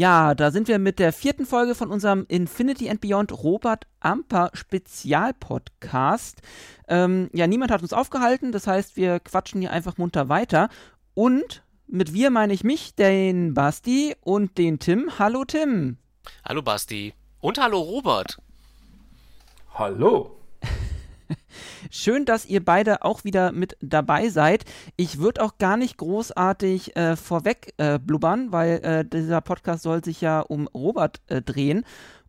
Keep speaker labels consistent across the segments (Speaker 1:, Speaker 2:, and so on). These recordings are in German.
Speaker 1: Ja, da sind wir mit der vierten Folge von unserem Infinity and Beyond Robert Amper Spezialpodcast. Ähm, ja, niemand hat uns aufgehalten, das heißt, wir quatschen hier einfach munter weiter. Und mit wir meine ich mich, den Basti und den Tim. Hallo Tim.
Speaker 2: Hallo Basti. Und hallo Robert.
Speaker 3: Hallo.
Speaker 1: Schön, dass ihr beide auch wieder mit dabei seid. Ich würde auch gar nicht großartig äh, vorweg äh, blubbern, weil äh, dieser Podcast soll sich ja um Robert äh, drehen.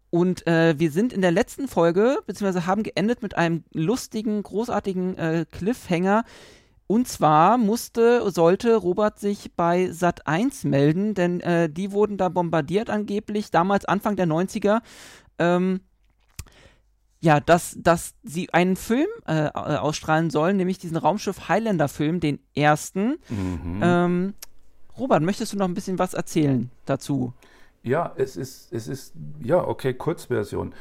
Speaker 1: Und äh, wir sind in der letzten Folge, beziehungsweise haben geendet mit einem lustigen, großartigen äh, Cliffhanger. Und zwar musste, sollte Robert sich bei Sat 1 melden, denn die wurden da bombardiert angeblich, damals Anfang der 90er. Ähm, ja, dass, dass sie einen Film äh, äh, ausstrahlen sollen, nämlich diesen Raumschiff Highlander-Film, den ersten. Mhm. Ähm, Robert, möchtest du noch ein bisschen was erzählen dazu?
Speaker 3: Ja, es ist, es ist, ja, okay, Kurzversion.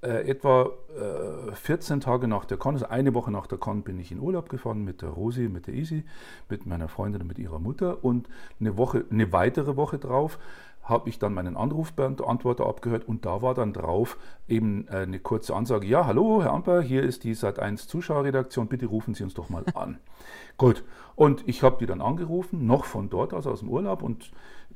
Speaker 3: Äh, etwa äh, 14 Tage nach der Con, also eine Woche nach der Con, bin ich in Urlaub gefahren mit der Rosi, mit der Isi, mit meiner Freundin und mit ihrer Mutter. Und eine Woche, eine weitere Woche drauf habe ich dann meinen Anrufbeantworter abgehört und da war dann drauf eben äh, eine kurze Ansage, ja, hallo, Herr Amper, hier ist die Sat1 Zuschauerredaktion, bitte rufen Sie uns doch mal an. Gut, und ich habe die dann angerufen, noch von dort aus, aus dem Urlaub und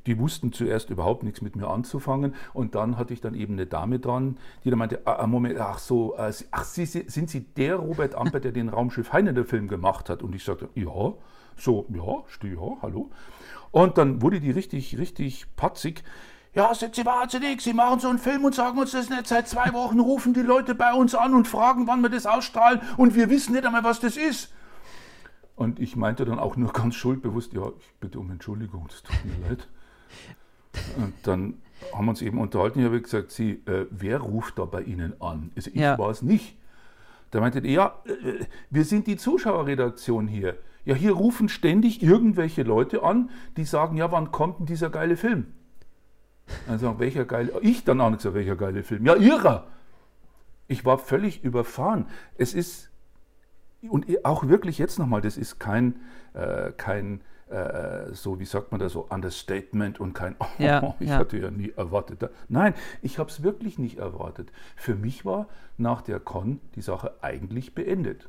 Speaker 3: die wussten zuerst überhaupt nichts mit mir anzufangen und dann hatte ich dann eben eine Dame dran, die dann meinte, ah, Moment, ach so, äh, ach, Sie, sind Sie der Robert Amper, der den Raumschiff Heine der Film gemacht hat? Und ich sagte, ja, so, ja, stehe, ja, hallo. Und dann wurde die richtig, richtig patzig. Ja, sind Sie wahnsinnig? Sie machen so einen Film und sagen uns das nicht. Seit zwei Wochen rufen die Leute bei uns an und fragen, wann wir das ausstrahlen und wir wissen nicht einmal, was das ist. Und ich meinte dann auch nur ganz schuldbewusst, ja, ich bitte um Entschuldigung, es tut mir leid. Und dann haben wir uns eben unterhalten. Ich habe gesagt, Sie, äh, wer ruft da bei Ihnen an? Also ich ja. war es nicht. Da meinte er, ja, äh, wir sind die Zuschauerredaktion hier. Ja, hier rufen ständig irgendwelche Leute an, die sagen, ja, wann kommt denn dieser geile Film? Also, welcher geile, ich dann auch gesagt, welcher geile Film? Ja, ihrer. Ich war völlig überfahren. Es ist, und auch wirklich jetzt nochmal, das ist kein, äh, kein, äh, so wie sagt man da so, Understatement und kein, oh, ja, ich ja. hatte ja nie erwartet. Nein, ich habe es wirklich nicht erwartet. Für mich war nach der Con die Sache eigentlich beendet.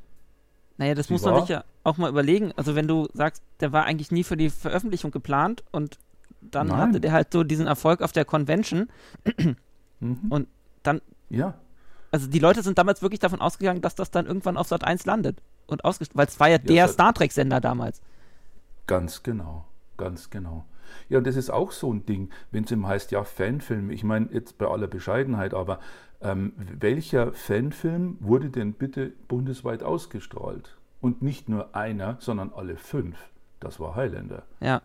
Speaker 1: Naja, das Sie muss man sich ja auch mal überlegen. Also wenn du sagst, der war eigentlich nie für die Veröffentlichung geplant und dann Nein. hatte der halt so diesen Erfolg auf der Convention mhm. und dann.
Speaker 3: Ja.
Speaker 1: Also die Leute sind damals wirklich davon ausgegangen, dass das dann irgendwann auf Sat 1 landet. Und ausgestrahlt, weil es war ja, ja der Star Trek-Sender damals.
Speaker 3: Ganz genau, ganz genau. Ja, und das ist auch so ein Ding, wenn es ihm heißt, ja, Fanfilm. Ich meine, jetzt bei aller Bescheidenheit, aber ähm, welcher Fanfilm wurde denn bitte bundesweit ausgestrahlt? Und nicht nur einer, sondern alle fünf. Das war Highlander.
Speaker 1: Ja.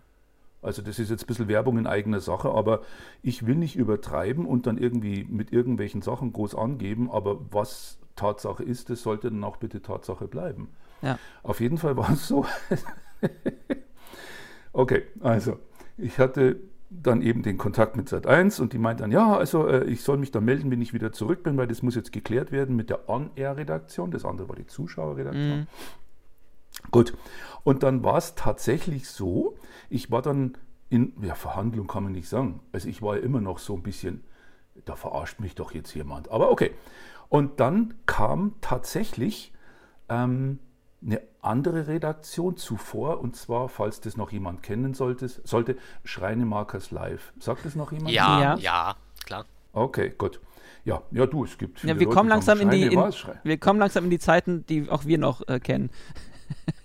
Speaker 3: Also das ist jetzt ein bisschen Werbung in eigener Sache, aber ich will nicht übertreiben und dann irgendwie mit irgendwelchen Sachen groß angeben, aber was Tatsache ist, das sollte dann auch bitte Tatsache bleiben.
Speaker 1: Ja.
Speaker 3: Auf jeden Fall war es so. okay, also ich hatte dann eben den Kontakt mit Sat1 und die meint dann, ja, also äh, ich soll mich da melden, wenn ich wieder zurück bin, weil das muss jetzt geklärt werden mit der On-Air-Redaktion. Das andere war die Zuschauerredaktion. Mhm. Gut. Und dann war es tatsächlich so, ich war dann in, ja, Verhandlung kann man nicht sagen. Also ich war ja immer noch so ein bisschen, da verarscht mich doch jetzt jemand. Aber okay. Und dann kam tatsächlich ähm, eine andere Redaktion zuvor, und zwar, falls das noch jemand kennen sollte, sollte Schreinemarkers Live. Sagt das noch jemand?
Speaker 2: Ja, ja, ja, klar.
Speaker 3: Okay, gut. Ja, ja, du, es gibt viele
Speaker 1: ja, wir Leute, kommen langsam in die in, wir kommen langsam in die Zeiten, die auch wir noch äh, kennen.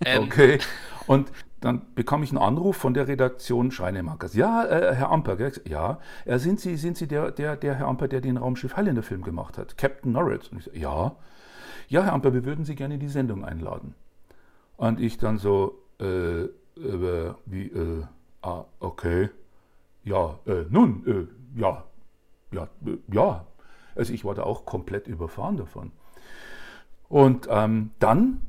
Speaker 3: Ähm. Okay. Und dann bekam ich einen Anruf von der Redaktion Schreinemarkers. Ja, äh, Herr Amper, gell? ja, äh, sind Sie, sind Sie der, der, der Herr Amper, der den Raumschiff Highlander Film gemacht hat? Captain Norris. Und ich so, ja. Ja, Herr Amper, wir würden Sie gerne in die Sendung einladen. Und ich dann so, äh, äh, wie, äh, ah, okay, ja, äh, nun, äh, ja, ja, äh, ja. Also ich war da auch komplett überfahren davon. Und ähm, dann,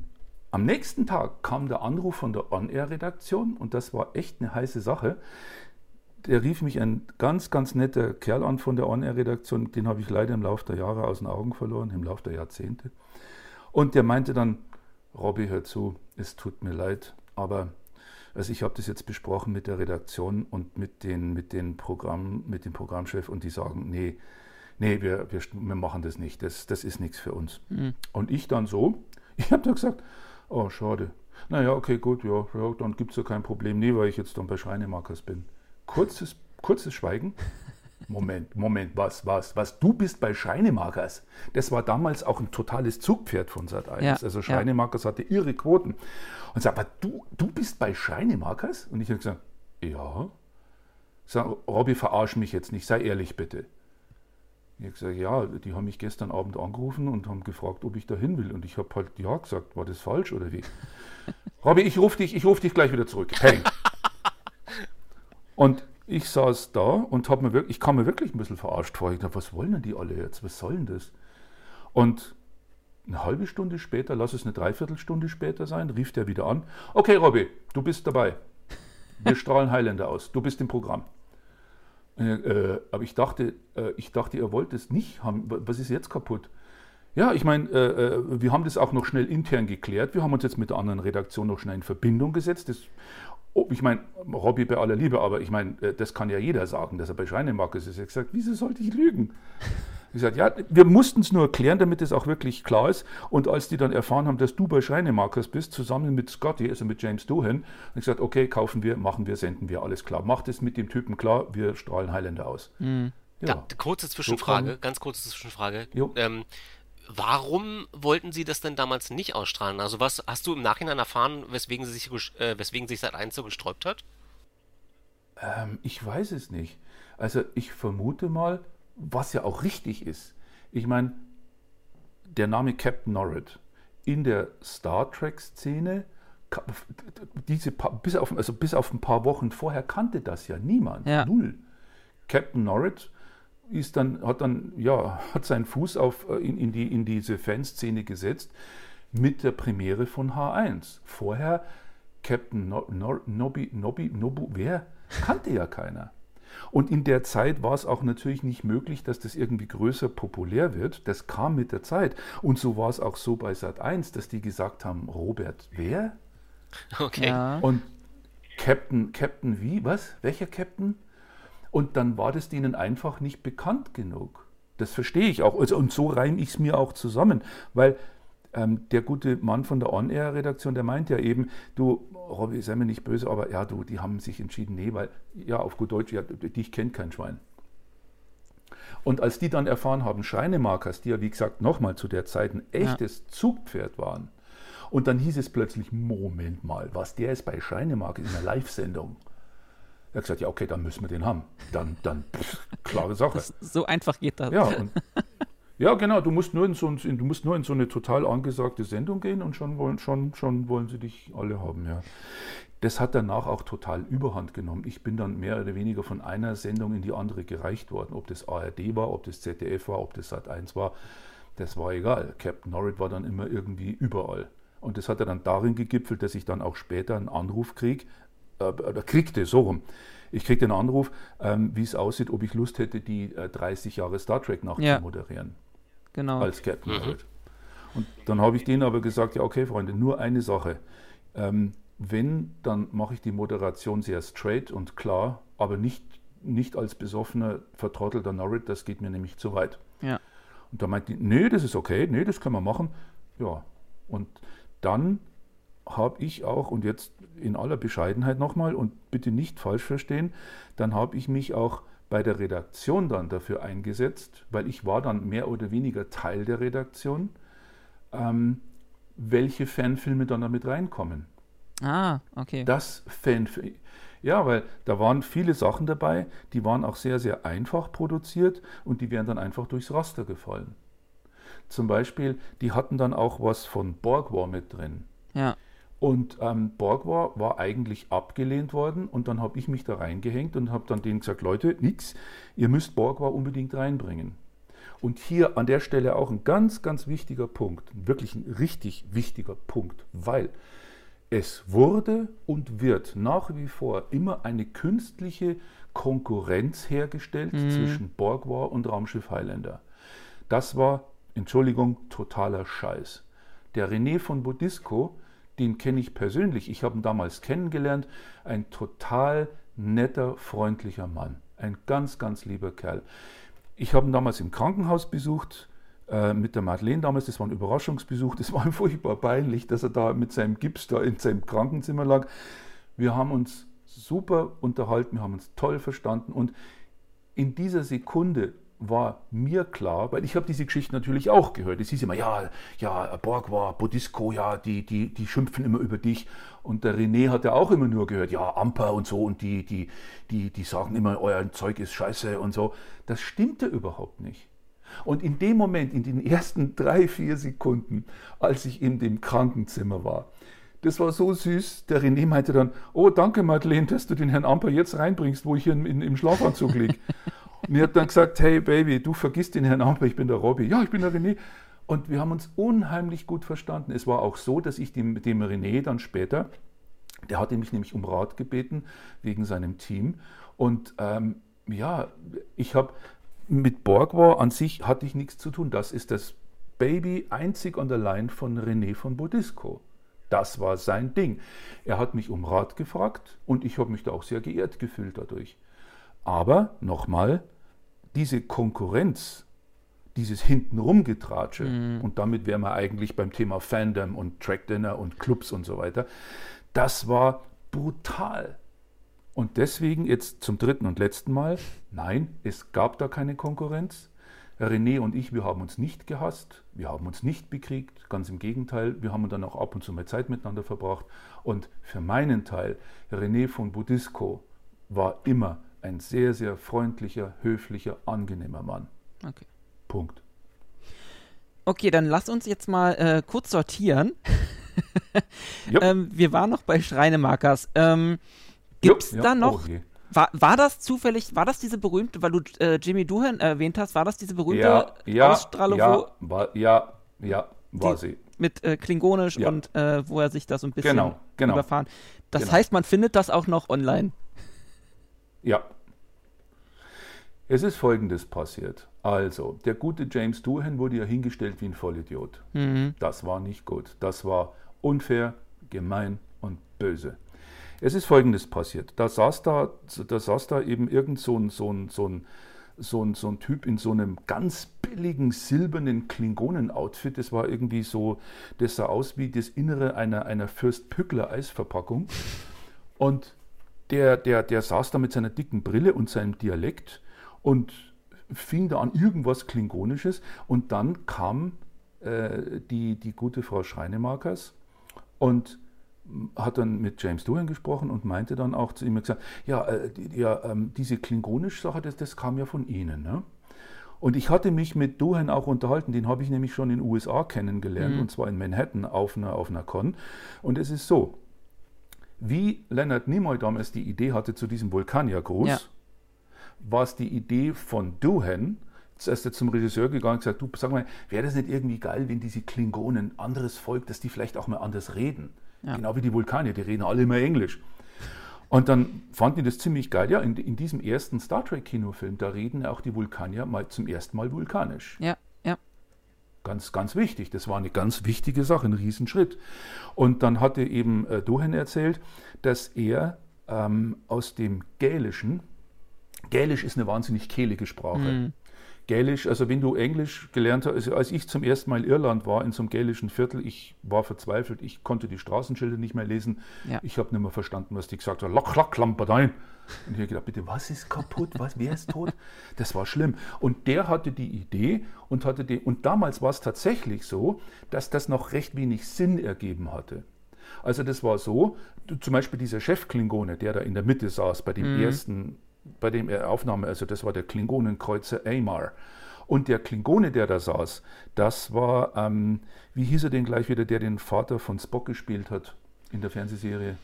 Speaker 3: am nächsten Tag, kam der Anruf von der On-Air-Redaktion und das war echt eine heiße Sache. Der rief mich ein ganz, ganz netter Kerl an von der On-Air-Redaktion, den habe ich leider im Laufe der Jahre aus den Augen verloren, im Laufe der Jahrzehnte. Und der meinte dann, Robby, hör zu, es tut mir leid, aber Also ich habe das jetzt besprochen mit der Redaktion und mit den, mit den Programm, mit dem Programmchef und die sagen, nee, nee, wir, wir, wir machen das nicht, das, das ist nichts für uns. Mhm. Und ich dann so, ich habe da gesagt, oh, schade. Naja, okay, gut, ja, ja dann gibt es ja kein Problem. Nee, weil ich jetzt dann bei Schreinemarkers bin. Kurzes, kurzes Schweigen. Moment, Moment, was, was, was? Du bist bei Schreinemarkers. Das war damals auch ein totales Zugpferd von Sat1. Ja, also Schreinemarkers ja. hatte ihre Quoten. Und sagt, aber du, du bist bei Schreinemarkers? Und ich habe gesagt, ja. Sag, Robby, verarsch mich jetzt nicht, sei ehrlich bitte. Ich habe gesagt, ja, die haben mich gestern Abend angerufen und haben gefragt, ob ich da hin will. Und ich habe halt ja gesagt, war das falsch oder wie? Robby, ich rufe dich, ruf dich gleich wieder zurück. Hey. Und ich saß da und hab mir wirklich, ich kam mir wirklich ein bisschen verarscht vor. Ich dachte, was wollen denn die alle jetzt? Was soll denn das? Und eine halbe Stunde später, lass es eine Dreiviertelstunde später sein, rief der wieder an. Okay, Robby, du bist dabei. Wir strahlen Highlander aus. Du bist im Programm. Äh, äh, aber ich dachte, äh, ich dachte, ihr wollt es nicht haben. Was ist jetzt kaputt? Ja, ich meine, äh, äh, wir haben das auch noch schnell intern geklärt. Wir haben uns jetzt mit der anderen Redaktion noch schnell in Verbindung gesetzt. Das, oh, ich meine, Robby bei aller Liebe, aber ich meine, äh, das kann ja jeder sagen, dass er bei Schreinemark ist. Ich habe gesagt, wieso sollte ich lügen? Ich gesagt, ja, wir mussten es nur erklären, damit es auch wirklich klar ist. Und als die dann erfahren haben, dass du bei Schreinemarkers bist, zusammen mit Scotty, also mit James Doohan, habe ich gesagt, okay, kaufen wir, machen wir, senden wir, alles klar. Macht es mit dem Typen klar, wir strahlen Highlander aus.
Speaker 2: Mhm. Ja. Da, kurze Zwischenfrage, so ganz kurze Zwischenfrage. Ähm, warum wollten Sie das denn damals nicht ausstrahlen? Also was hast du im Nachhinein erfahren, weswegen sie sich, äh, weswegen sich Sat1 so gesträubt hat?
Speaker 3: Ähm, ich weiß es nicht. Also ich vermute mal, was ja auch richtig ist. Ich meine, der Name Captain Norrid in der Star Trek-Szene, diese bis auf, also bis auf ein paar Wochen vorher kannte das ja niemand. Ja. Null. Captain Norrid ist dann, hat dann, ja, hat seinen Fuß auf, äh, in, in, die, in diese Fanszene gesetzt mit der Premiere von H1. Vorher Captain no, no, Nobby, Nobby, Nobu, wer? Kannte ja keiner. Und in der Zeit war es auch natürlich nicht möglich, dass das irgendwie größer populär wird. Das kam mit der Zeit. Und so war es auch so bei Sat 1, dass die gesagt haben, Robert, wer?
Speaker 2: Okay. Ja.
Speaker 3: Und Captain, Captain wie? Was? Welcher Captain? Und dann war das denen einfach nicht bekannt genug. Das verstehe ich auch. Also, und so reime ich es mir auch zusammen. Weil ähm, der gute Mann von der On-Air-Redaktion, der meint ja eben, du, Robby, sei mir nicht böse, aber ja, du, die haben sich entschieden, nee, weil, ja, auf gut Deutsch, ja, dich kennt kein Schwein. Und als die dann erfahren haben, Schreinemarkers, die ja, wie gesagt, nochmal zu der Zeit ein echtes ja. Zugpferd waren, und dann hieß es plötzlich, Moment mal, was der ist bei Schreinemark in einer Live-Sendung. Er hat gesagt, ja, okay, dann müssen wir den haben. Dann, dann, pff, klare Sache. Das,
Speaker 1: so einfach geht das.
Speaker 3: Ja, und, ja, genau. Du musst, nur in so, du musst nur in so eine total angesagte Sendung gehen und schon wollen, schon, schon wollen sie dich alle haben. Ja. Das hat danach auch total Überhand genommen. Ich bin dann mehr oder weniger von einer Sendung in die andere gereicht worden. Ob das ARD war, ob das ZDF war, ob das Sat1 war, das war egal. Captain Norrid war dann immer irgendwie überall. Und das hat dann darin gegipfelt, dass ich dann auch später einen Anruf krieg, äh, kriegte, so rum. Ich kriegte einen Anruf, ähm, wie es aussieht, ob ich Lust hätte, die äh, 30 Jahre Star Trek nachzumoderieren. Ja
Speaker 1: genau.
Speaker 3: als Captain mhm. Und dann habe ich denen aber gesagt, ja okay Freunde, nur eine Sache. Ähm, wenn, dann mache ich die Moderation sehr straight und klar, aber nicht, nicht als besoffener, vertrottelter Norrit, das geht mir nämlich zu weit.
Speaker 1: Ja.
Speaker 3: Und da meinte die, nee, das ist okay, nee, das können wir machen. Ja, und dann habe ich auch, und jetzt in aller Bescheidenheit nochmal und bitte nicht falsch verstehen, dann habe ich mich auch bei der Redaktion dann dafür eingesetzt, weil ich war dann mehr oder weniger Teil der Redaktion, ähm, welche Fanfilme dann damit reinkommen.
Speaker 1: Ah, okay.
Speaker 3: Das Fanfilm. Ja, weil da waren viele Sachen dabei, die waren auch sehr, sehr einfach produziert und die wären dann einfach durchs Raster gefallen. Zum Beispiel, die hatten dann auch was von Borg War mit drin.
Speaker 1: Ja.
Speaker 3: Und ähm, Borg war, war eigentlich abgelehnt worden und dann habe ich mich da reingehängt und habe dann denen gesagt, Leute, nix, ihr müsst Borg war unbedingt reinbringen. Und hier an der Stelle auch ein ganz, ganz wichtiger Punkt, wirklich ein richtig wichtiger Punkt, weil es wurde und wird nach wie vor immer eine künstliche Konkurrenz hergestellt mhm. zwischen Borg war und Raumschiff Highlander. Das war, Entschuldigung, totaler Scheiß. Der René von Bodisco den kenne ich persönlich. Ich habe ihn damals kennengelernt. Ein total netter, freundlicher Mann. Ein ganz, ganz lieber Kerl. Ich habe ihn damals im Krankenhaus besucht äh, mit der Madeleine damals. Das war ein Überraschungsbesuch. Das war ihm furchtbar peinlich, dass er da mit seinem Gips da in seinem Krankenzimmer lag. Wir haben uns super unterhalten, wir haben uns toll verstanden und in dieser Sekunde war mir klar, weil ich habe diese Geschichte natürlich auch gehört. Es hieß immer, ja, ja, Borg war Bodisco, ja, die, die, die schimpfen immer über dich. Und der René hat ja auch immer nur gehört, ja, Amper und so und die, die, die, die sagen immer, euer Zeug ist scheiße und so. Das stimmte überhaupt nicht. Und in dem Moment, in den ersten drei, vier Sekunden, als ich in dem Krankenzimmer war, das war so süß. Der René meinte dann, oh, danke Madeleine, dass du den Herrn Amper jetzt reinbringst, wo ich hier in, in, im Schlafanzug liege. Und er hat dann gesagt, hey Baby, du vergisst den Herrn Amper, ich bin der Robby. Ja, ich bin der René. Und wir haben uns unheimlich gut verstanden. Es war auch so, dass ich dem, dem René dann später, der hatte mich nämlich um Rat gebeten wegen seinem Team. Und ähm, ja, ich habe mit Borgwar an sich hatte ich nichts zu tun. Das ist das Baby einzig der Line von René von Bodisco. Das war sein Ding. Er hat mich um Rat gefragt und ich habe mich da auch sehr geehrt gefühlt dadurch. Aber nochmal, diese Konkurrenz, dieses Hintenrum-Getratsche, mhm. und damit wären wir eigentlich beim Thema Fandom und Trackdinner und Clubs und so weiter, das war brutal. Und deswegen jetzt zum dritten und letzten Mal, nein, es gab da keine Konkurrenz. René und ich, wir haben uns nicht gehasst, wir haben uns nicht bekriegt, ganz im Gegenteil, wir haben dann auch ab und zu mal Zeit miteinander verbracht. Und für meinen Teil, René von Budisco war immer ein sehr, sehr freundlicher, höflicher, angenehmer Mann.
Speaker 1: Okay.
Speaker 3: Punkt.
Speaker 1: Okay, dann lass uns jetzt mal äh, kurz sortieren. ähm, wir waren noch bei Schreinemarkers. Ähm, Gibt es da noch. Oh, war, war das zufällig, war das diese berühmte, weil du äh, Jimmy Duhan erwähnt hast, war das diese berühmte
Speaker 3: ja, ja, Ausstrahlung, ja, wo. War, ja, ja, war die, sie.
Speaker 1: Mit äh, Klingonisch ja. und äh, wo er sich da so ein bisschen
Speaker 3: genau, genau.
Speaker 1: überfahren. Das
Speaker 3: genau.
Speaker 1: heißt, man findet das auch noch online.
Speaker 3: Ja, es ist Folgendes passiert. Also, der gute James Doohan wurde ja hingestellt wie ein Vollidiot. Mhm. Das war nicht gut. Das war unfair, gemein und böse. Es ist Folgendes passiert. Da saß da, da, saß da eben irgend so ein, so, ein, so, ein, so, ein, so ein Typ in so einem ganz billigen silbernen Klingonen-Outfit. Das war irgendwie so, das sah aus wie das Innere einer, einer Fürst Pückler Eisverpackung. Und der, der, der saß da mit seiner dicken Brille und seinem Dialekt und fing da an irgendwas Klingonisches und dann kam äh, die, die gute Frau Schreinemarkers und hat dann mit James Doohan gesprochen und meinte dann auch zu ihm gesagt, ja, äh, ja ähm, diese klingonische Sache, das, das kam ja von Ihnen. Ne? Und ich hatte mich mit Doohan auch unterhalten, den habe ich nämlich schon in den USA kennengelernt, mhm. und zwar in Manhattan auf einer, auf einer Con. Und es ist so, wie Leonard Nimoy damals die Idee hatte zu diesem Vulkaniergruß, ja war es die Idee von Duhan, zuerst zum Regisseur gegangen und gesagt, du sag mal, wäre das nicht irgendwie geil, wenn diese Klingonen, anderes Volk, dass die vielleicht auch mal anders reden? Ja. Genau wie die Vulkanier, die reden alle immer Englisch. Und dann fanden die das ziemlich geil. Ja, in, in diesem ersten Star Trek-Kinofilm, da reden auch die Vulkanier mal zum ersten Mal vulkanisch.
Speaker 1: Ja.
Speaker 3: Ganz, ganz wichtig. Das war eine ganz wichtige Sache, ein Riesenschritt. Und dann hatte eben äh, Dohan erzählt, dass er ähm, aus dem Gälischen, Gälisch ist eine wahnsinnig kehlige Sprache. Mhm. Gälisch, also wenn du Englisch gelernt hast, also als ich zum ersten Mal in Irland war, in so einem gälischen Viertel, ich war verzweifelt, ich konnte die Straßenschilder nicht mehr lesen. Ja. Ich habe nicht mehr verstanden, was die gesagt haben. Lack, lack, Lamperdein. Und ich habe gedacht, bitte, was ist kaputt? Was, wer ist tot? Das war schlimm. Und der hatte die Idee und hatte die, und damals war es tatsächlich so, dass das noch recht wenig Sinn ergeben hatte. Also das war so, zum Beispiel dieser Chef-Klingone, der da in der Mitte saß bei dem mhm. ersten bei dem er Aufnahme, also das war der Klingonenkreuzer Amar. Und der Klingone, der da saß, das war, ähm, wie hieß er denn gleich wieder, der den Vater von Spock gespielt hat in der Fernsehserie?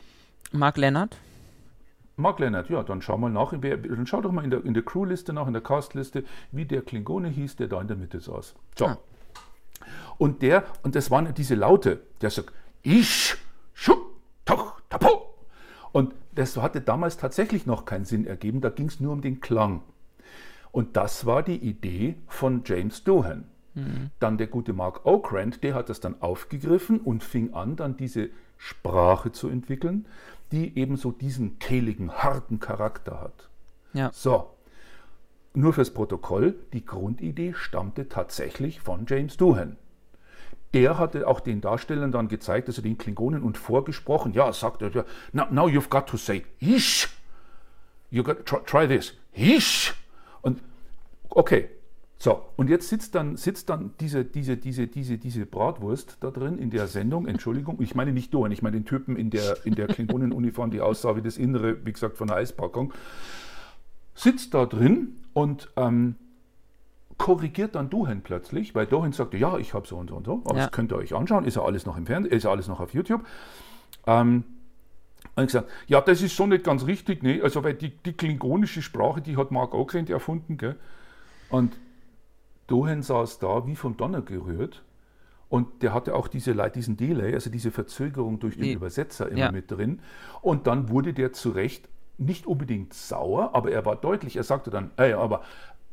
Speaker 1: Mark Leonard.
Speaker 3: Mark Leonard, ja, dann schau mal nach, dann schau doch mal in der, in der Crewliste nach, in der Castliste, wie der Klingone hieß, der da in der Mitte saß. So. Ah. Und der, und das waren diese Laute, der sagt, ich, schup, toch, tapo. Und das hatte damals tatsächlich noch keinen Sinn ergeben, da ging es nur um den Klang. Und das war die Idee von James Doohan. Mhm. Dann der gute Mark Okrand, der hat das dann aufgegriffen und fing an, dann diese Sprache zu entwickeln, die eben so diesen kehligen, harten Charakter hat. Ja. So, nur fürs Protokoll, die Grundidee stammte tatsächlich von James Doohan. Der hatte auch den Darstellern dann gezeigt, also den Klingonen und vorgesprochen, ja, sagt er, now, now you've got to say, hish, you got, try, try this, hish. Und okay, so, und jetzt sitzt dann, sitzt dann diese, diese, diese, diese, diese Bratwurst da drin in der Sendung, Entschuldigung, ich meine nicht Dohan, ich meine den Typen in der, in der Klingonenuniform, die aussah wie das Innere, wie gesagt, von der Eispackung, sitzt da drin und ähm, korrigiert dann Dohan plötzlich, weil Dohan sagte, ja, ich habe so und so und so, aber ja. das könnt ihr euch anschauen, ist ja alles noch im Fernsehen, ist ja alles noch auf YouTube. Ähm, und gesagt, ja, das ist schon nicht ganz richtig, ne? Also, weil die, die klingonische Sprache, die hat Mark Oakland erfunden, gell? Und Dohan saß da wie vom Donner gerührt. Und der hatte auch diese, diesen Delay, also diese Verzögerung durch den die, Übersetzer immer ja. mit drin. Und dann wurde der zu Recht nicht unbedingt sauer, aber er war deutlich. Er sagte dann, ey, aber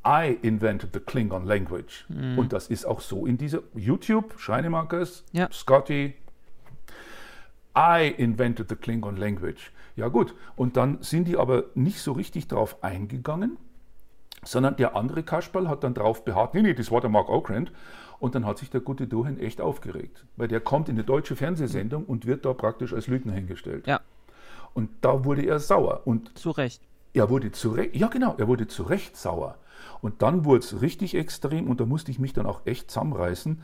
Speaker 3: I invented the Klingon language. Mhm. Und das ist auch so in dieser YouTube, Schreinemarkers, ja. Scotty, I invented the Klingon language. Ja gut, und dann sind die aber nicht so richtig drauf eingegangen, sondern der andere Kasperl hat dann drauf beharrt, nee, nee, das war der Mark Okrand. Und dann hat sich der gute Dohan echt aufgeregt, weil der kommt in eine deutsche Fernsehsendung und wird da praktisch als Lügner hingestellt. Ja. Und da wurde er sauer. Und
Speaker 1: zu Recht.
Speaker 3: Er wurde zu Recht, ja genau, er wurde zu Recht sauer. Und dann wurde es richtig extrem und da musste ich mich dann auch echt zusammenreißen.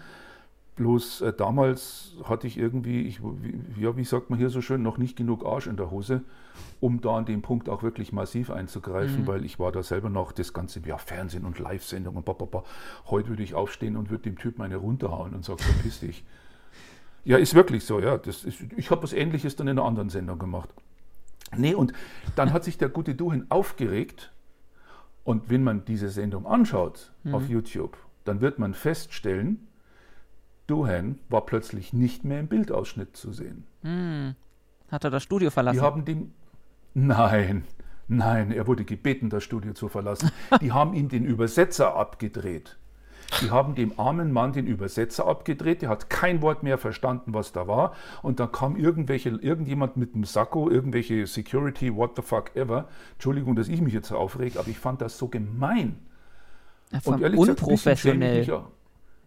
Speaker 3: Bloß äh, damals hatte ich irgendwie, ich, wie, ja, wie sagt man hier so schön, noch nicht genug Arsch in der Hose, um da an dem Punkt auch wirklich massiv einzugreifen, mhm. weil ich war da selber noch das ganze, ja, Fernsehen und Live-Sendung und papapa. Heute würde ich aufstehen und würde dem Typen eine runterhauen und sagen, verpiss dich. Ja, ist wirklich so, ja. Das ist, ich habe was Ähnliches dann in einer anderen Sendung gemacht. Nee, und dann hat sich der gute Duhin aufgeregt. Und wenn man diese Sendung anschaut mhm. auf YouTube, dann wird man feststellen, Duhan war plötzlich nicht mehr im Bildausschnitt zu sehen.
Speaker 1: Mhm. Hat er das Studio verlassen?
Speaker 3: Die haben dem. Nein, nein, er wurde gebeten, das Studio zu verlassen. Die haben ihm den Übersetzer abgedreht. Die haben dem armen Mann den Übersetzer abgedreht, der hat kein Wort mehr verstanden, was da war. Und dann kam irgendwelche, irgendjemand mit einem Sakko, irgendwelche Security, what the fuck ever. Entschuldigung, dass ich mich jetzt aufrege, aber ich fand das so gemein.
Speaker 1: Ja, und ehrlich unprofessionell.
Speaker 3: Gesagt,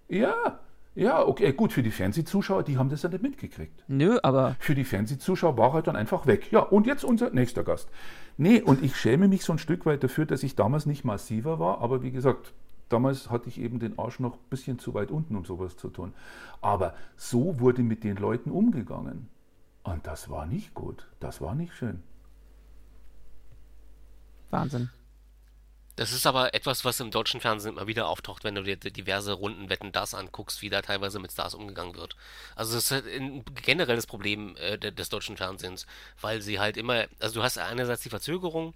Speaker 3: ja, ja, okay, gut, für die Fernsehzuschauer, die haben das ja nicht mitgekriegt.
Speaker 1: Nö, aber.
Speaker 3: Für die Fernsehzuschauer war er dann einfach weg. Ja, und jetzt unser nächster Gast. Nee, und ich schäme mich so ein Stück weit dafür, dass ich damals nicht massiver war, aber wie gesagt, Damals hatte ich eben den Arsch noch ein bisschen zu weit unten, um sowas zu tun. Aber so wurde mit den Leuten umgegangen. Und das war nicht gut. Das war nicht schön.
Speaker 1: Wahnsinn.
Speaker 2: Das ist aber etwas, was im deutschen Fernsehen immer wieder auftaucht, wenn du dir diverse Runden Wetten das anguckst, wie da teilweise mit Stars umgegangen wird. Also das ist ein generelles Problem äh, des deutschen Fernsehens, weil sie halt immer, also du hast einerseits die Verzögerung,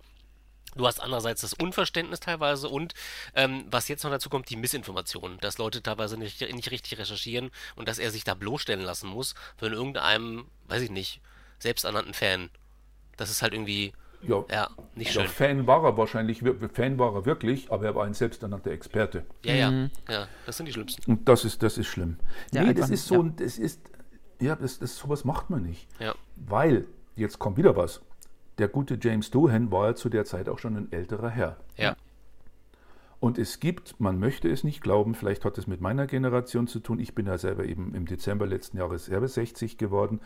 Speaker 2: Du hast andererseits das Unverständnis teilweise und ähm, was jetzt noch dazu kommt, die Missinformation, dass Leute teilweise nicht, nicht richtig recherchieren und dass er sich da bloßstellen lassen muss von irgendeinem, weiß ich nicht, selbsternannten Fan. Das ist halt irgendwie ja, ja nicht schön. Ja,
Speaker 3: Fan war er wahrscheinlich, Fan war er wirklich, aber er war ein selbsternannter Experte.
Speaker 2: Ja, ja, mhm. ja, das sind die schlimmsten.
Speaker 3: Und das ist, das ist schlimm. Ja, nee, das ist so, ja. das ist, ja, das, das, sowas macht man nicht. Ja. Weil, jetzt kommt wieder was der gute James Doohan war ja zu der Zeit auch schon ein älterer Herr.
Speaker 2: Ja.
Speaker 3: Und es gibt, man möchte es nicht glauben, vielleicht hat es mit meiner Generation zu tun. Ich bin ja selber eben im Dezember letzten Jahres selber 60 geworden.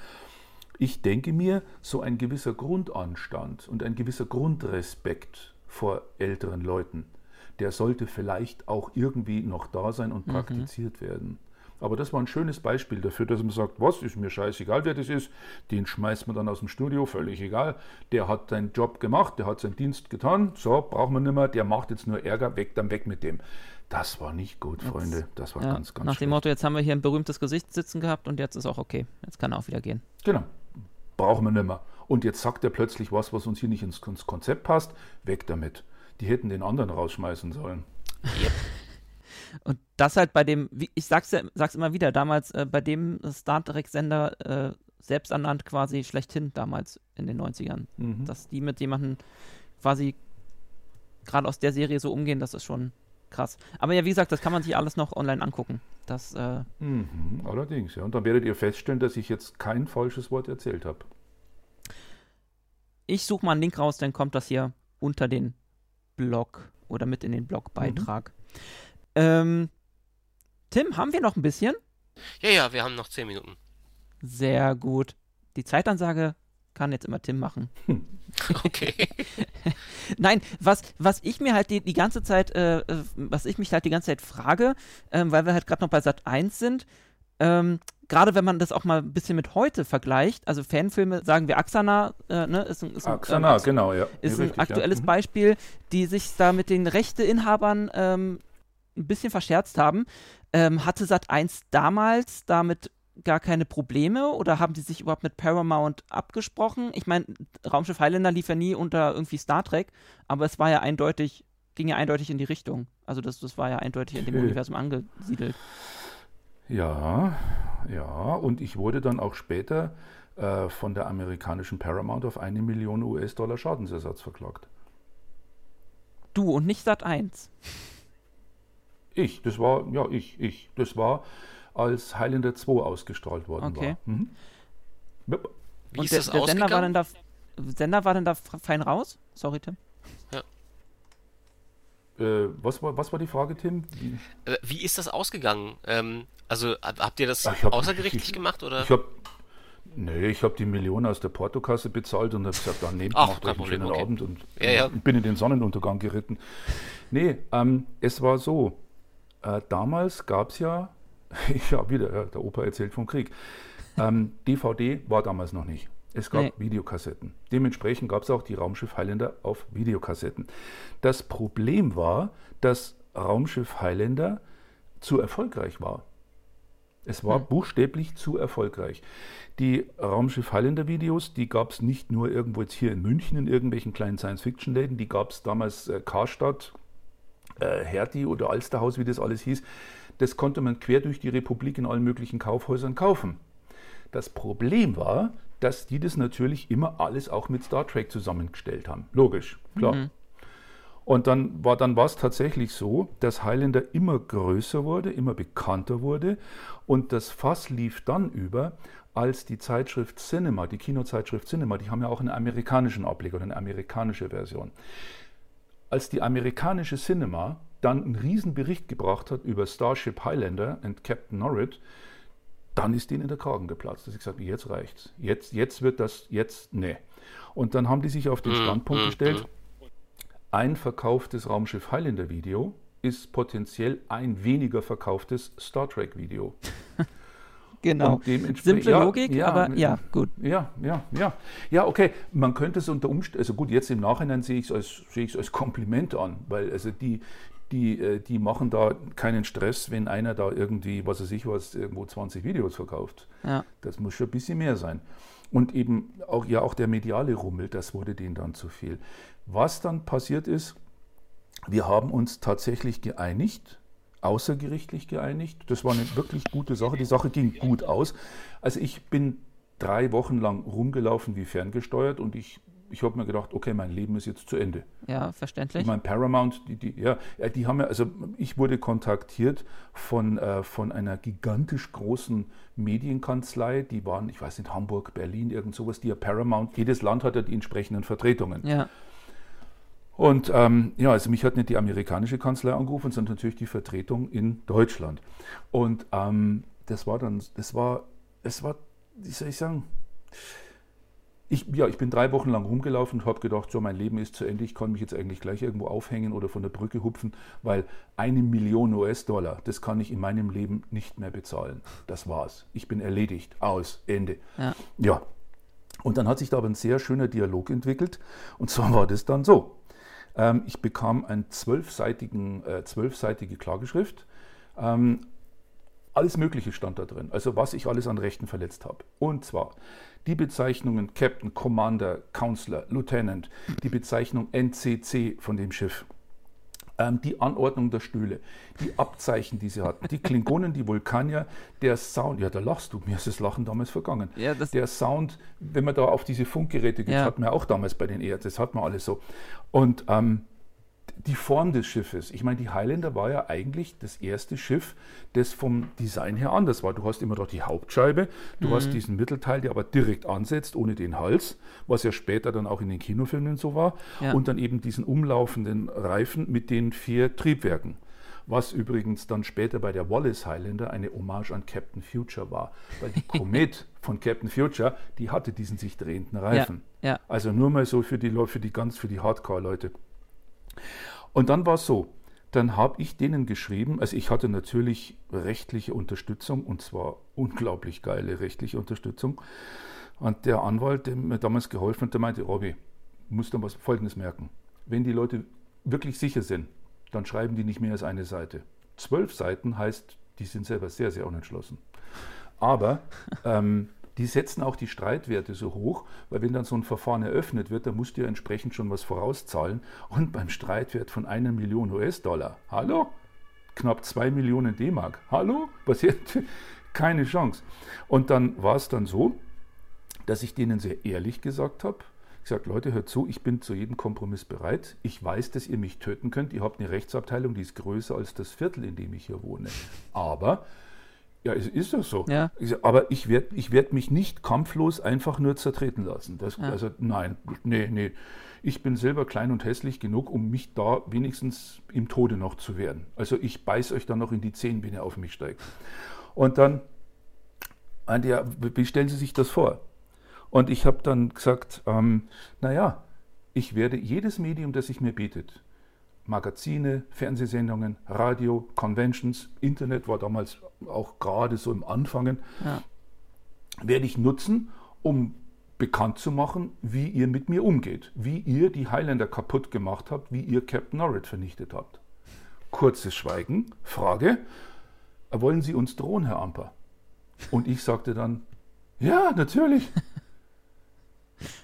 Speaker 3: Ich denke mir, so ein gewisser Grundanstand und ein gewisser Grundrespekt vor älteren Leuten, der sollte vielleicht auch irgendwie noch da sein und mhm. praktiziert werden. Aber das war ein schönes Beispiel dafür, dass man sagt, was, ist mir scheißegal, wer das ist, den schmeißt man dann aus dem Studio, völlig egal. Der hat seinen Job gemacht, der hat seinen Dienst getan, so, braucht man nicht mehr, der macht jetzt nur Ärger, weg, dann weg mit dem. Das war nicht gut, jetzt, Freunde, das war ja, ganz, ganz
Speaker 1: Nach schlecht. dem Motto, jetzt haben wir hier ein berühmtes Gesicht sitzen gehabt und jetzt ist auch okay, jetzt kann er auch wieder gehen.
Speaker 3: Genau, brauchen wir nicht mehr. Und jetzt sagt er plötzlich was, was uns hier nicht ins Konzept passt, weg damit. Die hätten den anderen rausschmeißen sollen.
Speaker 1: Yep. Und das halt bei dem, ich sag's, ja, sag's immer wieder, damals äh, bei dem Star Trek-Sender äh, selbst ernannt quasi schlechthin damals in den 90ern. Mhm. Dass die mit jemandem quasi gerade aus der Serie so umgehen, das ist schon krass. Aber ja, wie gesagt, das kann man sich alles noch online angucken. Das, äh
Speaker 3: mhm, allerdings, ja. Und dann werdet ihr feststellen, dass ich jetzt kein falsches Wort erzählt habe.
Speaker 1: Ich suche mal einen Link raus, dann kommt das hier unter den Blog oder mit in den Blogbeitrag. Mhm. Ähm, Tim, haben wir noch ein bisschen?
Speaker 2: Ja, ja, wir haben noch zehn Minuten.
Speaker 1: Sehr gut. Die Zeitansage kann jetzt immer Tim machen.
Speaker 2: Okay.
Speaker 1: Nein, was, was ich mir halt die, die ganze Zeit, äh, äh, was ich mich halt die ganze Zeit frage, ähm, weil wir halt gerade noch bei Sat 1 sind, ähm, gerade wenn man das auch mal ein bisschen mit heute vergleicht, also Fanfilme, sagen wir Axana, äh, ne, ist ein, ist
Speaker 3: ein, Axana, ähm, genau, ja.
Speaker 1: Ist ein aktuelles ja. Mhm. Beispiel, die sich da mit den Rechteinhabern ähm, ein bisschen verscherzt haben. Ähm, hatte Sat 1 damals damit gar keine Probleme oder haben die sich überhaupt mit Paramount abgesprochen? Ich meine, Raumschiff Highlander lief ja nie unter irgendwie Star Trek, aber es war ja eindeutig, ging ja eindeutig in die Richtung. Also das, das war ja eindeutig in dem Universum angesiedelt.
Speaker 3: Ja, ja, und ich wurde dann auch später äh, von der amerikanischen Paramount auf eine Million US-Dollar Schadensersatz verklagt.
Speaker 1: Du und nicht Sat 1.
Speaker 3: Ich, das war, ja, ich, ich. Das war, als Highlander 2 ausgestrahlt worden
Speaker 1: okay.
Speaker 3: war. Mhm.
Speaker 1: Wie und der, der Sender war dann da Sender war dann da fein raus? Sorry, Tim. Ja.
Speaker 3: Äh, was, war, was war die Frage, Tim?
Speaker 2: Wie, äh, wie ist das ausgegangen? Ähm, also habt ihr das hab, außergerichtlich
Speaker 3: ich,
Speaker 2: gemacht? Oder?
Speaker 3: Ich habe Nee, ich habe die Million aus der Portokasse bezahlt und habe gesagt, dann nehmt macht euch einen schönen okay. Abend und,
Speaker 2: ja, ja.
Speaker 3: bin in den Sonnenuntergang geritten. Nee, ähm, es war so, äh, damals gab es ja ja, wieder, der Opa erzählt vom Krieg. Ähm, DVD war damals noch nicht. Es gab nee. Videokassetten. Dementsprechend gab es auch die Raumschiff Highlander auf Videokassetten. Das Problem war, dass Raumschiff Highlander zu erfolgreich war. Es war hm. buchstäblich zu erfolgreich. Die Raumschiff Highlander Videos, die gab es nicht nur irgendwo jetzt hier in München in irgendwelchen kleinen Science-Fiction-Läden, die gab es damals äh, Karstadt, äh, Hertie oder Alsterhaus, wie das alles hieß. Das konnte man quer durch die Republik in allen möglichen Kaufhäusern kaufen. Das Problem war, dass die das natürlich immer alles auch mit Star Trek zusammengestellt haben. Logisch, klar. Mhm. Und dann war dann es tatsächlich so, dass Highlander immer größer wurde, immer bekannter wurde und das Fass lief dann über, als die Zeitschrift Cinema, die Kinozeitschrift Cinema, die haben ja auch einen amerikanischen Ableger, eine amerikanische Version. Als die amerikanische Cinema dann einen Riesenbericht gebracht hat über Starship Highlander und Captain Norrit, dann ist denen der Kragen geplatzt. Dass ich gesagt jetzt reicht's. Jetzt, jetzt wird das, jetzt, ne. Und dann haben die sich auf den mhm, Standpunkt mhm, gestellt, mhm. ein verkauftes Raumschiff Highlander Video ist potenziell ein weniger verkauftes Star Trek Video.
Speaker 1: Genau. Simple ja, Logik, ja, aber ja, gut.
Speaker 3: Ja, ja, ja. Ja, okay. Man könnte es unter Umständen, also gut, jetzt im Nachhinein sehe ich es als, sehe als Kompliment an, weil also die, die, äh, die machen da keinen Stress, wenn einer da irgendwie, was weiß ich was, irgendwo 20 Videos verkauft. Ja. Das muss schon ein bisschen mehr sein. Und eben auch, ja, auch der mediale Rummel, das wurde denen dann zu viel. Was dann passiert ist, wir haben uns tatsächlich geeinigt, außergerichtlich geeinigt. Das war eine wirklich gute Sache. Die Sache ging gut aus. Also ich bin drei Wochen lang rumgelaufen wie ferngesteuert und ich ich habe mir gedacht, okay, mein Leben ist jetzt zu Ende.
Speaker 1: Ja, verständlich.
Speaker 3: Ich meine, Paramount, die, die, ja, die haben ja, also ich wurde kontaktiert von, äh, von einer gigantisch großen Medienkanzlei, die waren, ich weiß nicht, Hamburg, Berlin, irgend sowas, die ja Paramount, jedes Land hat ja die entsprechenden Vertretungen.
Speaker 1: Ja.
Speaker 3: Und ähm, ja, also mich hat nicht die amerikanische Kanzlei angerufen, sondern natürlich die Vertretung in Deutschland. Und ähm, das war dann, das war, es war, wie soll ich sagen, ich, ja, ich bin drei Wochen lang rumgelaufen und habe gedacht, so mein Leben ist zu Ende, ich kann mich jetzt eigentlich gleich irgendwo aufhängen oder von der Brücke hupfen, weil eine Million US-Dollar, das kann ich in meinem Leben nicht mehr bezahlen. Das war's. Ich bin erledigt. Aus. Ende. Ja. ja. Und dann hat sich da aber ein sehr schöner Dialog entwickelt. Und zwar war das dann so. Ähm, ich bekam eine zwölfseitigen, äh, zwölfseitige Klageschrift. Ähm, alles Mögliche stand da drin, also was ich alles an Rechten verletzt habe. Und zwar die Bezeichnungen Captain, Commander, Counselor, Lieutenant, die Bezeichnung NCC von dem Schiff, ähm, die Anordnung der Stühle, die Abzeichen, die sie hatten, die Klingonen, die Vulkanier, der Sound, ja, da lachst du, mir ist das Lachen damals vergangen. Ja, der Sound, wenn man da auf diese Funkgeräte geht, ja. hat man ja auch damals bei den ERZ, das hat man alles so. Und ähm, die Form des Schiffes. Ich meine, die Highlander war ja eigentlich das erste Schiff, das vom Design her anders war. Du hast immer doch die Hauptscheibe, du mhm. hast diesen Mittelteil, der aber direkt ansetzt, ohne den Hals, was ja später dann auch in den Kinofilmen so war. Ja. Und dann eben diesen umlaufenden Reifen mit den vier Triebwerken. Was übrigens dann später bei der Wallace Highlander eine Hommage an Captain Future war. Weil die Komet von Captain Future, die hatte diesen sich drehenden Reifen. Ja, ja. Also nur mal so für die, für die ganz, für die Hardcore-Leute. Und dann war es so, dann habe ich denen geschrieben, also ich hatte natürlich rechtliche Unterstützung und zwar unglaublich geile rechtliche Unterstützung. Und der Anwalt, der mir damals geholfen hat, der meinte, Robby, musst du was Folgendes merken. Wenn die Leute wirklich sicher sind, dann schreiben die nicht mehr als eine Seite. Zwölf Seiten heißt, die sind selber sehr, sehr unentschlossen. Aber ähm, die setzen auch die Streitwerte so hoch, weil wenn dann so ein Verfahren eröffnet wird, dann musst du ja entsprechend schon was vorauszahlen. Und beim Streitwert von einer Million US-Dollar, hallo? Knapp zwei Millionen D-Mark, hallo? Passiert keine Chance. Und dann war es dann so, dass ich denen sehr ehrlich gesagt habe, ich sage, Leute, hört zu, ich bin zu jedem Kompromiss bereit. Ich weiß, dass ihr mich töten könnt. Ihr habt eine Rechtsabteilung, die ist größer als das Viertel, in dem ich hier wohne. Aber ja, es ist doch so. Ja. Aber ich werde ich werd mich nicht kampflos einfach nur zertreten lassen. Das, ja. Also nein, nee, nee. Ich bin selber klein und hässlich genug, um mich da wenigstens im Tode noch zu wehren. Also ich beiß euch dann noch in die Zehen, wenn ihr auf mich steigt. Und dann er, wie stellen Sie sich das vor? Und ich habe dann gesagt, ähm, naja, ich werde jedes Medium, das sich mir bietet, Magazine, Fernsehsendungen, Radio, Conventions, Internet war damals auch gerade so im Anfangen, ja. werde ich nutzen, um bekannt zu machen, wie ihr mit mir umgeht, wie ihr die Highlander kaputt gemacht habt, wie ihr Captain Norrid vernichtet habt. Kurzes Schweigen, Frage, wollen Sie uns drohen, Herr Amper? Und ich sagte dann, ja, natürlich.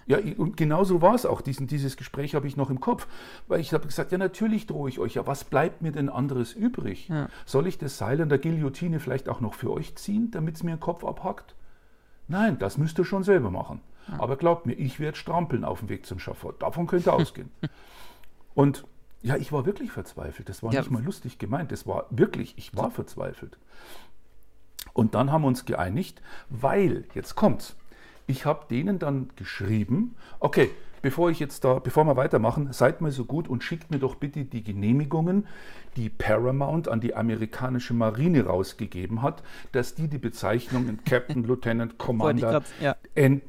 Speaker 3: Ja, und genau so war es auch. Diesen, dieses Gespräch habe ich noch im Kopf. Weil ich habe gesagt, ja, natürlich drohe ich euch. Ja, was bleibt mir denn anderes übrig? Ja. Soll ich das Seil an der Guillotine vielleicht auch noch für euch ziehen, damit es mir den Kopf abhackt? Nein, das müsst ihr schon selber machen. Ja. Aber glaubt mir, ich werde strampeln auf dem Weg zum Schafott. Davon könnt ihr ausgehen. und ja, ich war wirklich verzweifelt. Das war ja. nicht mal lustig gemeint. Das war wirklich, ich war verzweifelt. Und dann haben wir uns geeinigt, weil, jetzt kommt's, ich habe denen dann geschrieben, okay, bevor ich jetzt da, bevor wir weitermachen, seid mal so gut und schickt mir doch bitte die Genehmigungen, die Paramount an die amerikanische Marine rausgegeben hat, dass die die Bezeichnungen Captain, Lieutenant, Commander, ja. Ent,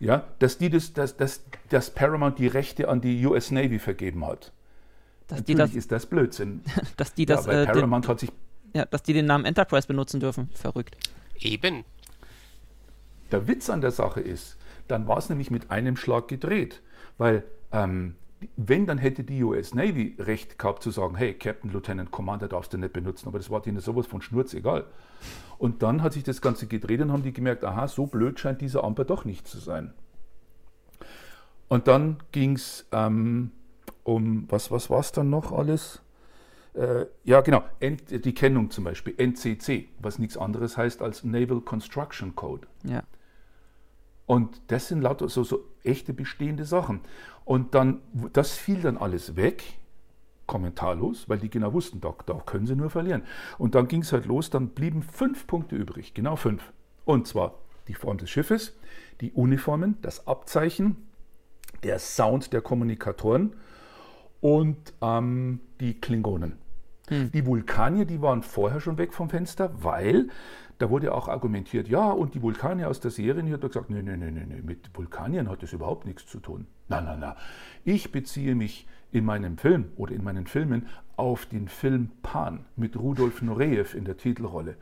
Speaker 3: ja, dass die das, dass, dass, dass Paramount die Rechte an die US Navy vergeben hat.
Speaker 1: Dass Natürlich das,
Speaker 3: ist das Blödsinn.
Speaker 1: dass die das,
Speaker 3: ja, weil äh, Paramount den, hat sich
Speaker 1: ja, dass die den Namen Enterprise benutzen dürfen. Verrückt.
Speaker 2: Eben.
Speaker 3: Der Witz an der Sache ist, dann war es nämlich mit einem Schlag gedreht, weil ähm, wenn, dann hätte die US Navy Recht gehabt zu sagen, hey, Captain, Lieutenant, Commander darfst du nicht benutzen, aber das war denen sowas von Schnurz egal. Und dann hat sich das Ganze gedreht und haben die gemerkt, aha, so blöd scheint dieser Amper doch nicht zu sein. Und dann ging es ähm, um, was, was war es dann noch alles? Äh, ja, genau, die Kennung zum Beispiel, NCC, was nichts anderes heißt als Naval Construction Code. Ja. Und das sind lauter so, so echte bestehende Sachen. Und dann, das fiel dann alles weg, kommentarlos, weil die genau wussten, da, da können sie nur verlieren. Und dann ging es halt los, dann blieben fünf Punkte übrig, genau fünf. Und zwar die Form des Schiffes, die Uniformen, das Abzeichen, der Sound der Kommunikatoren und ähm, die Klingonen. Hm. Die Vulkanier, die waren vorher schon weg vom Fenster, weil da wurde auch argumentiert, ja, und die Vulkanier aus der Serie, die hat gesagt, nee, nee, nee, nee, mit Vulkaniern hat das überhaupt nichts zu tun. Na, na, na. Ich beziehe mich in meinem Film oder in meinen Filmen auf den Film Pan mit Rudolf Nureyev in der Titelrolle.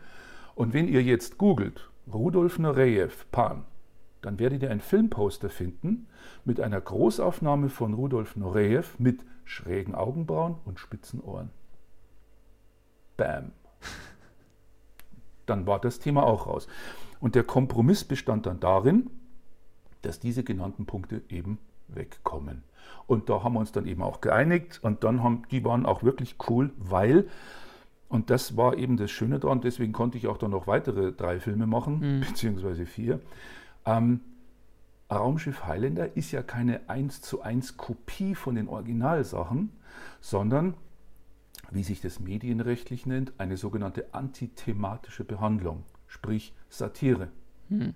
Speaker 3: Und wenn ihr jetzt googelt, Rudolf Nureyev, Pan, dann werdet ihr ein Filmposter finden mit einer Großaufnahme von Rudolf Nureyev mit schrägen Augenbrauen und spitzen Ohren. Bam. Dann war das Thema auch raus. Und der Kompromiss bestand dann darin, dass diese genannten Punkte eben wegkommen. Und da haben wir uns dann eben auch geeinigt und dann haben, die waren auch wirklich cool, weil, und das war eben das Schöne daran, deswegen konnte ich auch dann noch weitere drei Filme machen, mhm. beziehungsweise vier. Ähm, Raumschiff Highlander ist ja keine 1 zu 1 Kopie von den Originalsachen, sondern, wie sich das medienrechtlich nennt, eine sogenannte antithematische Behandlung, sprich Satire. Hm.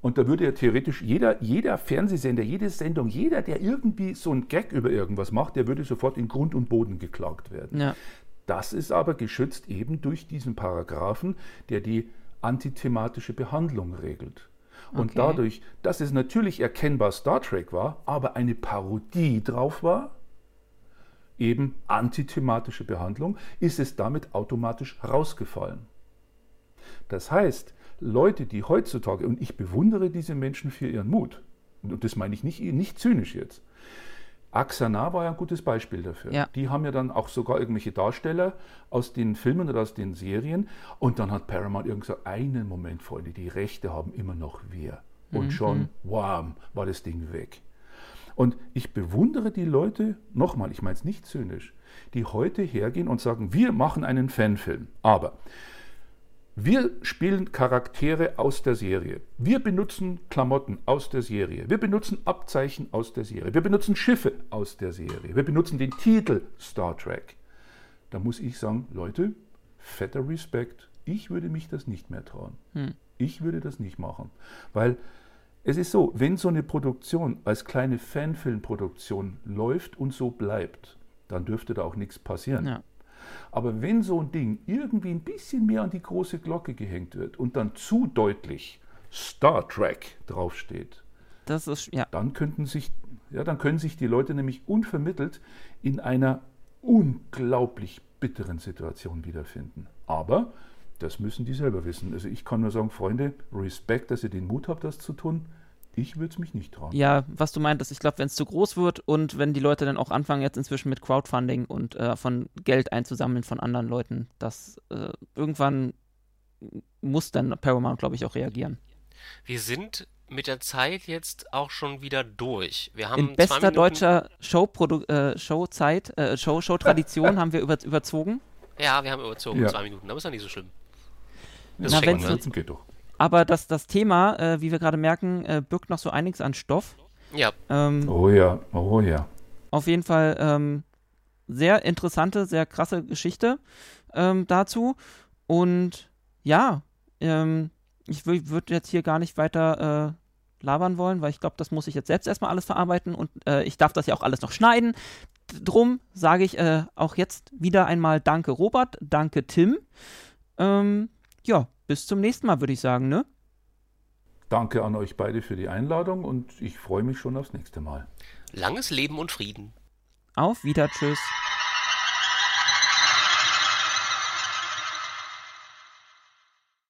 Speaker 3: Und da würde ja theoretisch jeder, jeder Fernsehsender, jede Sendung, jeder, der irgendwie so einen Gag über irgendwas macht, der würde sofort in Grund und Boden geklagt werden. Ja. Das ist aber geschützt eben durch diesen Paragraphen, der die antithematische Behandlung regelt. Und okay. dadurch, dass es natürlich erkennbar Star Trek war, aber eine Parodie drauf war, eben antithematische Behandlung, ist es damit automatisch rausgefallen. Das heißt, Leute, die heutzutage, und ich bewundere diese Menschen für ihren Mut, und das meine ich nicht, nicht zynisch jetzt, Axana war ja ein gutes Beispiel dafür. Ja. Die haben ja dann auch sogar irgendwelche Darsteller aus den Filmen oder aus den Serien. Und dann hat Paramount irgendwie gesagt, einen Moment, Freunde, die Rechte haben immer noch wir. Und mhm. schon, wham, war das Ding weg. Und ich bewundere die Leute, nochmal, ich meine es nicht zynisch, die heute hergehen und sagen, wir machen einen Fanfilm. Aber wir spielen Charaktere aus der Serie. Wir benutzen Klamotten aus der Serie. Wir benutzen Abzeichen aus der Serie. Wir benutzen Schiffe aus der Serie. Wir benutzen den Titel Star Trek. Da muss ich sagen, Leute, fetter Respekt. Ich würde mich das nicht mehr trauen. Hm. Ich würde das nicht machen. Weil es ist so, wenn so eine Produktion als kleine Fanfilmproduktion läuft und so bleibt, dann dürfte da auch nichts passieren. Ja. Aber wenn so ein Ding irgendwie ein bisschen mehr an die große Glocke gehängt wird und dann zu deutlich Star Trek draufsteht,
Speaker 1: das ist, ja.
Speaker 3: dann könnten sich, ja, dann können sich die Leute nämlich unvermittelt in einer unglaublich bitteren Situation wiederfinden. Aber das müssen die selber wissen. Also ich kann nur sagen, Freunde, Respekt, dass ihr den Mut habt, das zu tun. Ich würde es mich nicht trauen.
Speaker 1: Ja, was du meintest, ich glaube, wenn es zu groß wird und wenn die Leute dann auch anfangen, jetzt inzwischen mit Crowdfunding und äh, von Geld einzusammeln von anderen Leuten, dass äh, irgendwann muss dann Paramount, glaube ich, auch reagieren.
Speaker 2: Wir sind mit der Zeit jetzt auch schon wieder durch. Wir haben
Speaker 1: In bester deutscher Showprodu äh, Showzeit, äh, Show, Showtradition haben wir über, überzogen.
Speaker 2: Ja, wir haben überzogen, ja. zwei Minuten, aber ist ja nicht so schlimm.
Speaker 1: Das Na, wenn ne? geht doch. Aber das, das Thema, äh, wie wir gerade merken, äh, birgt noch so einiges an Stoff.
Speaker 2: Ja.
Speaker 3: Ähm, oh ja, oh ja.
Speaker 1: Auf jeden Fall ähm, sehr interessante, sehr krasse Geschichte ähm, dazu. Und ja, ähm, ich würde jetzt hier gar nicht weiter äh, labern wollen, weil ich glaube, das muss ich jetzt selbst erstmal alles verarbeiten und äh, ich darf das ja auch alles noch schneiden. Drum sage ich äh, auch jetzt wieder einmal Danke Robert, danke Tim. Ähm, ja, bis zum nächsten Mal, würde ich sagen, ne?
Speaker 3: Danke an euch beide für die Einladung und ich freue mich schon aufs nächste Mal.
Speaker 2: Langes Leben und Frieden.
Speaker 1: Auf Wieder, tschüss.